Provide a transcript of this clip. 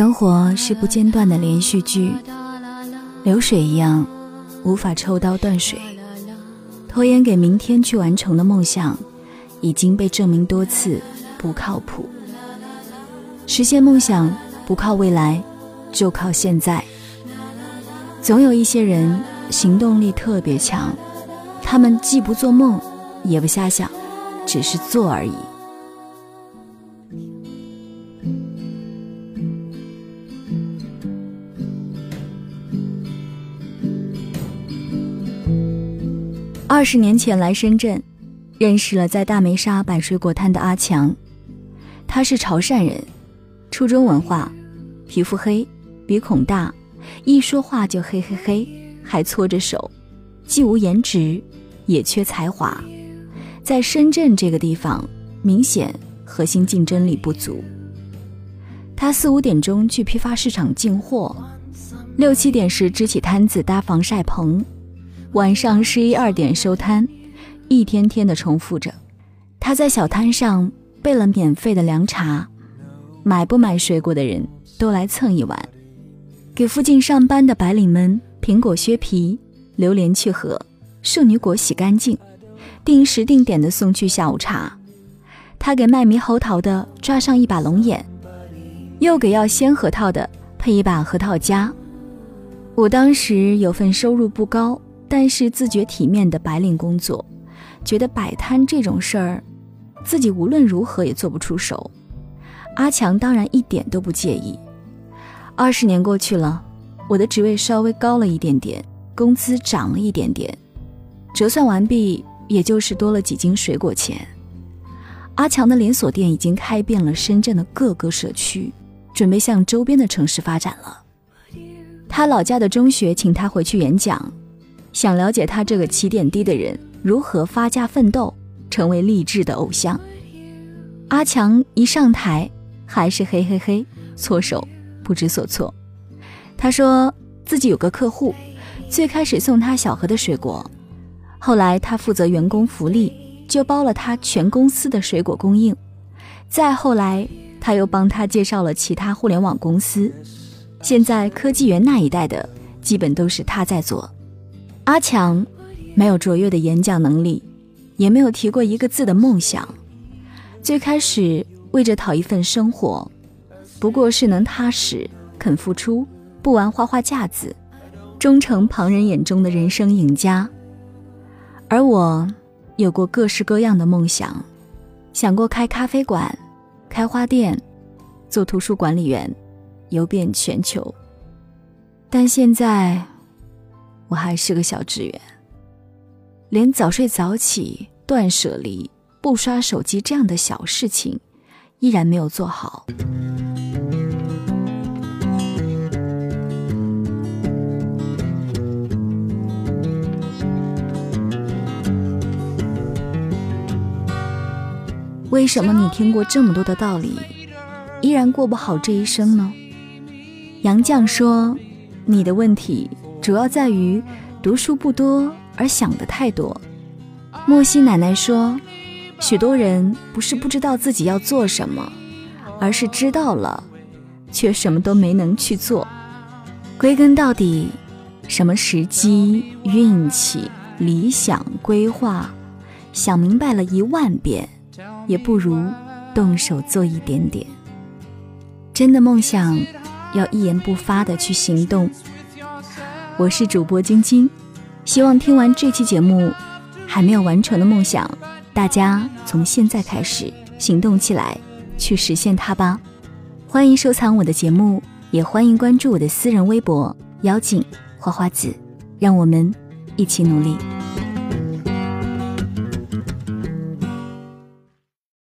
生活是不间断的连续剧，流水一样，无法抽刀断水。拖延给明天去完成的梦想，已经被证明多次不靠谱。实现梦想不靠未来，就靠现在。总有一些人行动力特别强，他们既不做梦，也不瞎想，只是做而已。二十年前来深圳，认识了在大梅沙摆水果摊的阿强。他是潮汕人，初中文化，皮肤黑，鼻孔大，一说话就嘿嘿嘿，还搓着手，既无颜值，也缺才华。在深圳这个地方，明显核心竞争力不足。他四五点钟去批发市场进货，六七点时支起摊子搭防晒棚。晚上十一二点收摊，一天天的重复着。他在小摊上备了免费的凉茶，买不买水果的人都来蹭一碗，给附近上班的白领们苹果削皮，榴莲去核，圣女果洗干净，定时定点的送去下午茶。他给卖猕猴桃的抓上一把龙眼，又给要鲜核桃的配一把核桃夹。我当时有份收入不高。但是自觉体面的白领工作，觉得摆摊这种事儿，自己无论如何也做不出手。阿强当然一点都不介意。二十年过去了，我的职位稍微高了一点点，工资涨了一点点，折算完毕，也就是多了几斤水果钱。阿强的连锁店已经开遍了深圳的各个社区，准备向周边的城市发展了。他老家的中学请他回去演讲。想了解他这个起点低的人如何发家奋斗，成为励志的偶像。阿强一上台，还是嘿嘿嘿，搓手不知所措。他说自己有个客户，最开始送他小盒的水果，后来他负责员工福利，就包了他全公司的水果供应。再后来，他又帮他介绍了其他互联网公司。现在科技园那一带的，基本都是他在做。阿强没有卓越的演讲能力，也没有提过一个字的梦想。最开始为着讨一份生活，不过是能踏实、肯付出、不玩花花架子，终成旁人眼中的人生赢家。而我有过各式各样的梦想，想过开咖啡馆、开花店、做图书管理员，游遍全球。但现在。我还是个小职员，连早睡早起、断舍离、不刷手机这样的小事情，依然没有做好。为什么你听过这么多的道理，依然过不好这一生呢？杨绛说：“你的问题。”主要在于读书不多而想的太多。莫西奶奶说，许多人不是不知道自己要做什么，而是知道了，却什么都没能去做。归根到底，什么时机、运气、理想、规划，想明白了一万遍，也不如动手做一点点。真的梦想，要一言不发的去行动。我是主播晶晶，希望听完这期节目，还没有完成的梦想，大家从现在开始行动起来，去实现它吧。欢迎收藏我的节目，也欢迎关注我的私人微博“妖精花花子”，让我们一起努力。